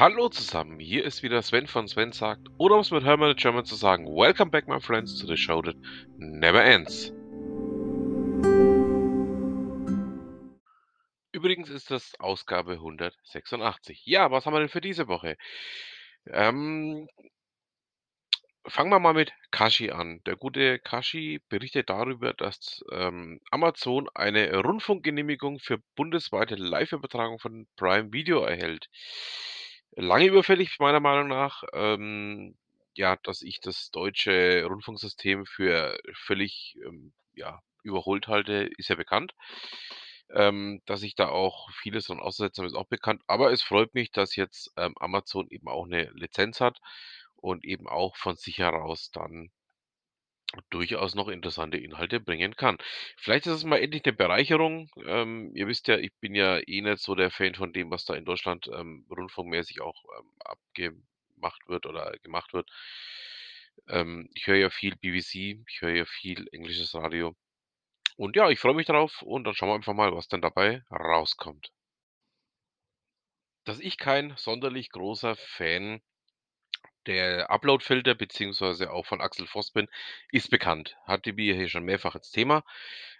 Hallo zusammen, hier ist wieder Sven von Sven sagt, oder um es mit Hermann German zu sagen, Welcome back my friends to the show that never ends. Übrigens ist das Ausgabe 186. Ja, was haben wir denn für diese Woche? Ähm, fangen wir mal mit Kashi an. Der gute Kashi berichtet darüber, dass ähm, Amazon eine Rundfunkgenehmigung für bundesweite Live-Übertragung von Prime Video erhält. Lange überfällig, meiner Meinung nach. Ähm, ja, dass ich das deutsche Rundfunksystem für völlig ähm, ja, überholt halte, ist ja bekannt. Ähm, dass ich da auch vieles dran aussetze, ist auch bekannt. Aber es freut mich, dass jetzt ähm, Amazon eben auch eine Lizenz hat und eben auch von sich heraus dann durchaus noch interessante Inhalte bringen kann. Vielleicht ist es mal endlich eine Bereicherung. Ähm, ihr wisst ja, ich bin ja eh nicht so der Fan von dem, was da in Deutschland ähm, rundfunkmäßig auch ähm, abgemacht wird oder gemacht wird. Ähm, ich höre ja viel BBC, ich höre ja viel englisches Radio. Und ja, ich freue mich darauf und dann schauen wir einfach mal, was denn dabei rauskommt. Dass ich kein sonderlich großer Fan der Uploadfilter beziehungsweise auch von Axel Voss bin, ist bekannt. Hatte wir hier schon mehrfach als Thema.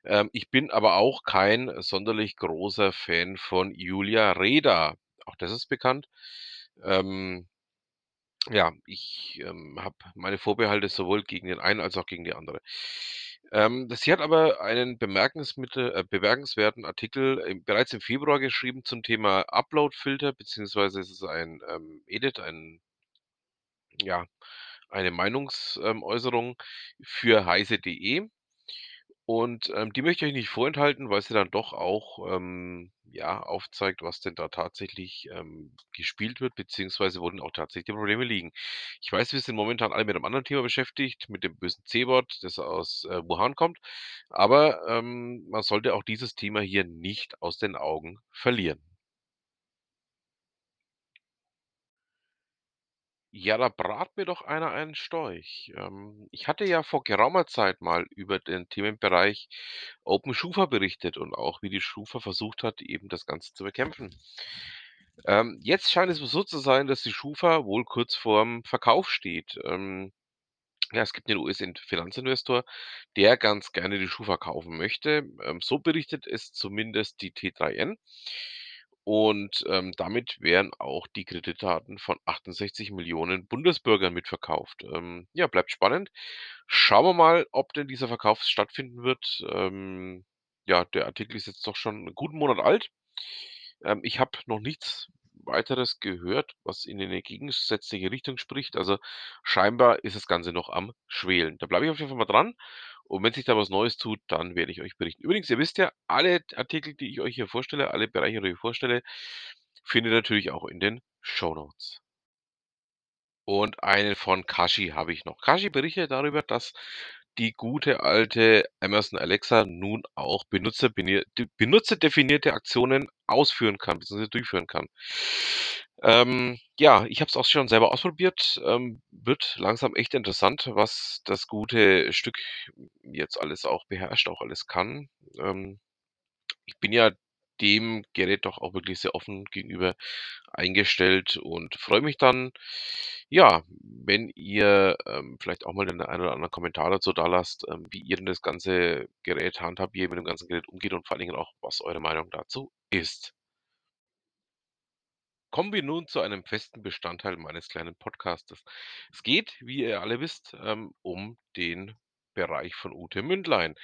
Ähm, ich bin aber auch kein sonderlich großer Fan von Julia Reda. Auch das ist bekannt. Ähm, ja, ich ähm, habe meine Vorbehalte sowohl gegen den einen als auch gegen die andere. Ähm, sie hat aber einen äh, bemerkenswerten Artikel im, bereits im Februar geschrieben zum Thema Uploadfilter, beziehungsweise es ist ein ähm, Edit, ein ja, eine Meinungsäußerung für heise.de. Und ähm, die möchte ich euch nicht vorenthalten, weil sie dann doch auch ähm, ja, aufzeigt, was denn da tatsächlich ähm, gespielt wird, beziehungsweise wo denn auch tatsächlich die Probleme liegen. Ich weiß, wir sind momentan alle mit einem anderen Thema beschäftigt, mit dem bösen C-Wort, das aus äh, Wuhan kommt. Aber ähm, man sollte auch dieses Thema hier nicht aus den Augen verlieren. Ja, da brat mir doch einer einen Storch. Ähm, ich hatte ja vor geraumer Zeit mal über den Themenbereich Open Schufa berichtet und auch, wie die Schufa versucht hat, eben das Ganze zu bekämpfen. Ähm, jetzt scheint es so zu sein, dass die Schufa wohl kurz vorm Verkauf steht. Ähm, ja, es gibt einen US-Finanzinvestor, der ganz gerne die Schufa kaufen möchte. Ähm, so berichtet es zumindest die T3N. Und ähm, damit wären auch die Kreditdaten von 68 Millionen Bundesbürgern mitverkauft. Ähm, ja, bleibt spannend. Schauen wir mal, ob denn dieser Verkauf stattfinden wird. Ähm, ja, der Artikel ist jetzt doch schon einen guten Monat alt. Ähm, ich habe noch nichts Weiteres gehört, was in eine gegensätzliche Richtung spricht. Also scheinbar ist das Ganze noch am Schwelen. Da bleibe ich auf jeden Fall mal dran. Und wenn sich da was Neues tut, dann werde ich euch berichten. Übrigens, ihr wisst ja, alle Artikel, die ich euch hier vorstelle, alle Bereiche, die ich euch vorstelle, findet ihr natürlich auch in den Show Notes. Und einen von Kashi habe ich noch. Kashi berichtet darüber, dass die gute alte Amazon Alexa nun auch benutzerdefinierte Aktionen ausführen kann, bzw. durchführen kann. Ähm, ja, ich habe es auch schon selber ausprobiert. Ähm, wird langsam echt interessant, was das gute Stück jetzt alles auch beherrscht, auch alles kann. Ähm, ich bin ja dem Gerät doch auch wirklich sehr offen gegenüber eingestellt und freue mich dann, ja, wenn ihr ähm, vielleicht auch mal den einen oder anderen Kommentar dazu da lasst, ähm, wie ihr denn das ganze Gerät handhabt, wie ihr mit dem ganzen Gerät umgeht und vor allen Dingen auch, was eure Meinung dazu ist. Kommen wir nun zu einem festen Bestandteil meines kleinen Podcastes. Es geht, wie ihr alle wisst, ähm, um den Bereich von Ute Mündlein.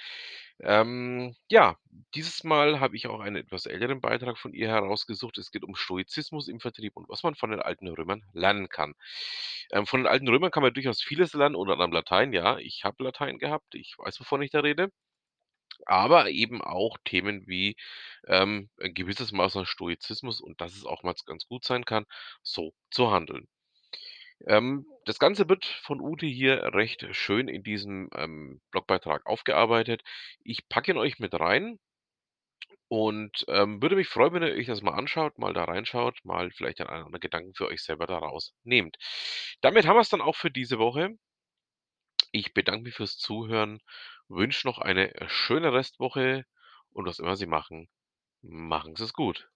Ähm, ja, dieses Mal habe ich auch einen etwas älteren Beitrag von ihr herausgesucht. Es geht um Stoizismus im Vertrieb und was man von den alten Römern lernen kann. Ähm, von den alten Römern kann man durchaus vieles lernen, unter anderem Latein. Ja, ich habe Latein gehabt, ich weiß, wovon ich da rede. Aber eben auch Themen wie ähm, ein gewisses Maß an Stoizismus und dass es auch mal ganz gut sein kann, so zu handeln. Ähm, das Ganze wird von Ute hier recht schön in diesem ähm, Blogbeitrag aufgearbeitet. Ich packe ihn euch mit rein und ähm, würde mich freuen, wenn ihr euch das mal anschaut, mal da reinschaut, mal vielleicht einen anderen Gedanken für euch selber daraus nehmt. Damit haben wir es dann auch für diese Woche. Ich bedanke mich fürs Zuhören, wünsche noch eine schöne Restwoche und was immer Sie machen, machen Sie es gut.